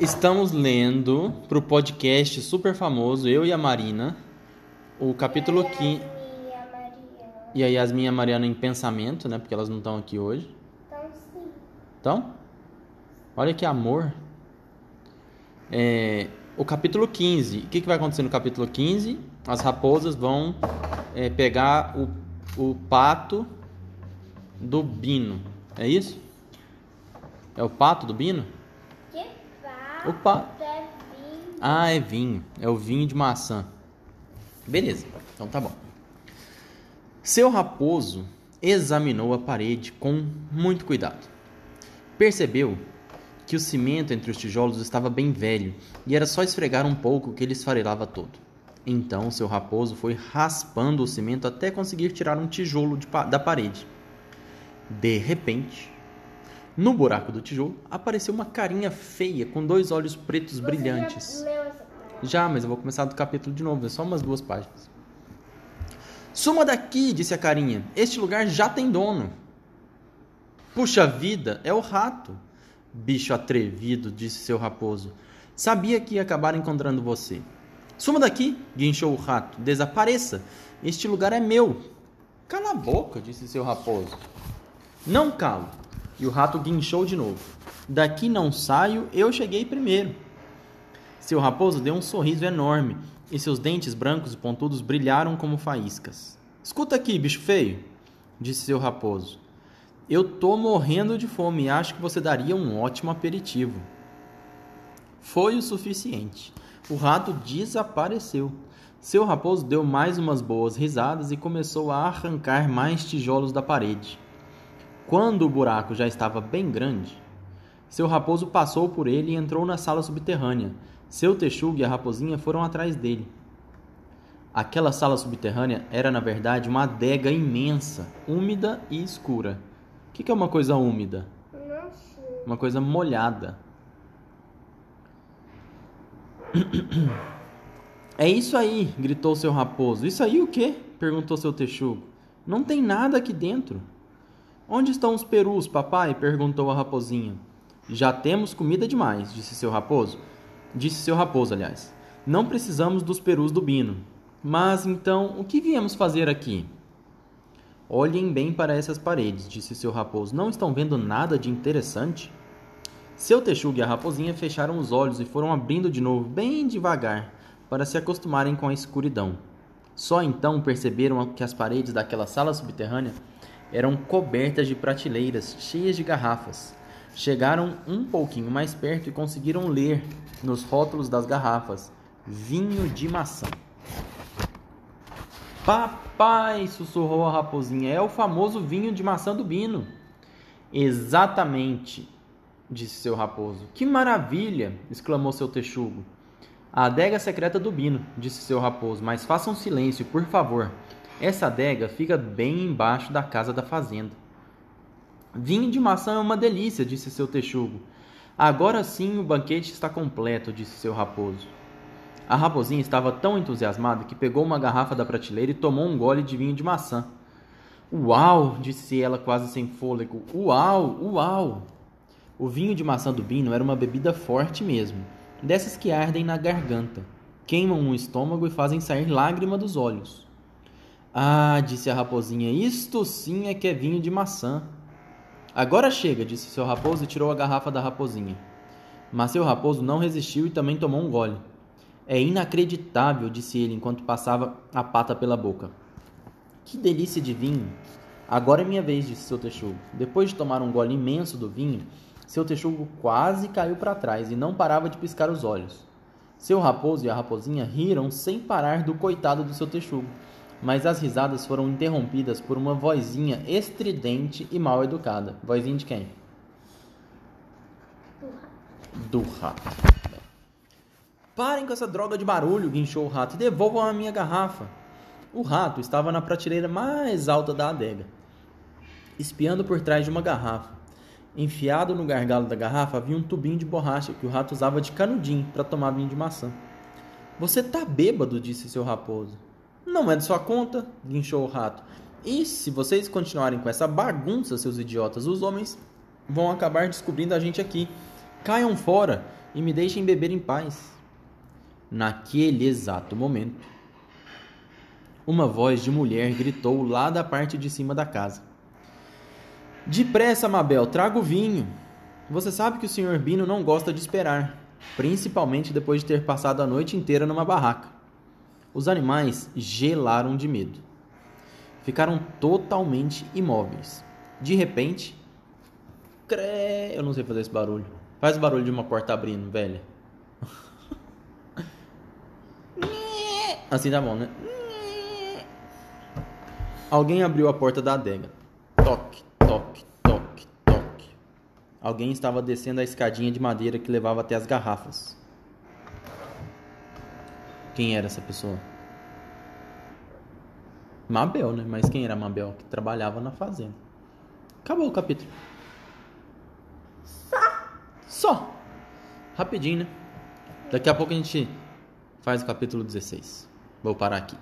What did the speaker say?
Estamos lendo pro podcast super famoso, eu e a Marina, o capítulo 15. E a Yasmin e a Mariana em pensamento, né? Porque elas não estão aqui hoje. Então, sim. Então, olha que amor. É, o capítulo 15. O que, que vai acontecer no capítulo 15? As raposas vão é, pegar o, o pato do Bino. É isso? É o pato do Bino? Que O pato. é. Ah, é vinho. É o vinho de maçã. Beleza. Então tá bom. Seu raposo examinou a parede com muito cuidado. Percebeu que o cimento entre os tijolos estava bem velho e era só esfregar um pouco que ele esfarelava todo. Então seu raposo foi raspando o cimento até conseguir tirar um tijolo de pa- da parede. De repente, no buraco do tijolo apareceu uma carinha feia com dois olhos pretos brilhantes. Você já leu essa? Já, mas eu vou começar do capítulo de novo, é só umas duas páginas. Suma daqui, disse a carinha. Este lugar já tem dono. Puxa vida, é o rato. Bicho atrevido, disse seu raposo. Sabia que ia acabar encontrando você. Suma daqui, guinchou o rato. Desapareça. Este lugar é meu. Cala a boca, disse seu raposo. Não calo. E o rato guinchou de novo. Daqui não saio, eu cheguei primeiro. Seu raposo deu um sorriso enorme e seus dentes brancos e pontudos brilharam como faíscas. Escuta aqui, bicho feio, disse seu raposo. Eu tô morrendo de fome e acho que você daria um ótimo aperitivo. Foi o suficiente. O rato desapareceu. Seu raposo deu mais umas boas risadas e começou a arrancar mais tijolos da parede. Quando o buraco já estava bem grande, seu raposo passou por ele e entrou na sala subterrânea. Seu texugo e a raposinha foram atrás dele. Aquela sala subterrânea era, na verdade, uma adega imensa, úmida e escura. O que que é uma coisa úmida? Uma coisa molhada. É isso aí, gritou seu raposo. Isso aí o quê? perguntou seu texugo. Não tem nada aqui dentro. Onde estão os perus, papai? perguntou a raposinha. Já temos comida demais, disse seu raposo. Disse seu raposo, aliás. Não precisamos dos perus do Bino. Mas então, o que viemos fazer aqui? Olhem bem para essas paredes, disse seu raposo. Não estão vendo nada de interessante? Seu texugo e a raposinha fecharam os olhos e foram abrindo de novo, bem devagar, para se acostumarem com a escuridão. Só então perceberam que as paredes daquela sala subterrânea eram cobertas de prateleiras cheias de garrafas. Chegaram um pouquinho mais perto e conseguiram ler nos rótulos das garrafas: vinho de maçã. Papai, sussurrou a raposinha, é o famoso vinho de maçã do Bino. Exatamente, disse seu raposo. Que maravilha! exclamou seu texugo. A adega secreta do Bino, disse seu raposo, mas façam silêncio, por favor. Essa adega fica bem embaixo da casa da fazenda. Vinho de maçã é uma delícia, disse seu texugo. Agora sim o banquete está completo, disse seu raposo. A raposinha estava tão entusiasmada que pegou uma garrafa da prateleira e tomou um gole de vinho de maçã. Uau! disse ela quase sem fôlego. Uau! Uau! O vinho de maçã do Bino era uma bebida forte mesmo, dessas que ardem na garganta, queimam o estômago e fazem sair lágrima dos olhos. Ah, disse a raposinha, isto sim é que é vinho de maçã. Agora chega, disse seu raposo e tirou a garrafa da raposinha. Mas seu raposo não resistiu e também tomou um gole. É inacreditável, disse ele enquanto passava a pata pela boca. Que delícia de vinho! Agora é minha vez, disse seu texugo. Depois de tomar um gole imenso do vinho, seu texugo quase caiu para trás e não parava de piscar os olhos. Seu raposo e a raposinha riram sem parar do coitado do seu texugo, mas as risadas foram interrompidas por uma vozinha estridente e mal educada. Vozinha de quem? Do rato. Parem com essa droga de barulho, guinchou o rato, e devolvam a minha garrafa. O rato estava na prateleira mais alta da adega, espiando por trás de uma garrafa. Enfiado no gargalo da garrafa havia um tubinho de borracha que o rato usava de canudinho para tomar vinho de maçã. Você tá bêbado, disse seu raposo. Não é de sua conta, guinchou o rato. E se vocês continuarem com essa bagunça, seus idiotas, os homens vão acabar descobrindo a gente aqui. Caiam fora e me deixem beber em paz. Naquele exato momento, uma voz de mulher gritou lá da parte de cima da casa. Depressa, Mabel, traga o vinho. Você sabe que o Sr. Bino não gosta de esperar, principalmente depois de ter passado a noite inteira numa barraca. Os animais gelaram de medo. Ficaram totalmente imóveis. De repente, cre... eu não sei fazer esse barulho. Faz o barulho de uma porta abrindo, velha. Assim tá bom, né? Alguém abriu a porta da adega. Toque, toque, toque, toque. Alguém estava descendo a escadinha de madeira que levava até as garrafas. Quem era essa pessoa? Mabel, né? Mas quem era Mabel? Que trabalhava na fazenda. Acabou o capítulo. Só. Só. Rapidinho, né? Daqui a pouco a gente faz o capítulo 16. Vou parar aqui.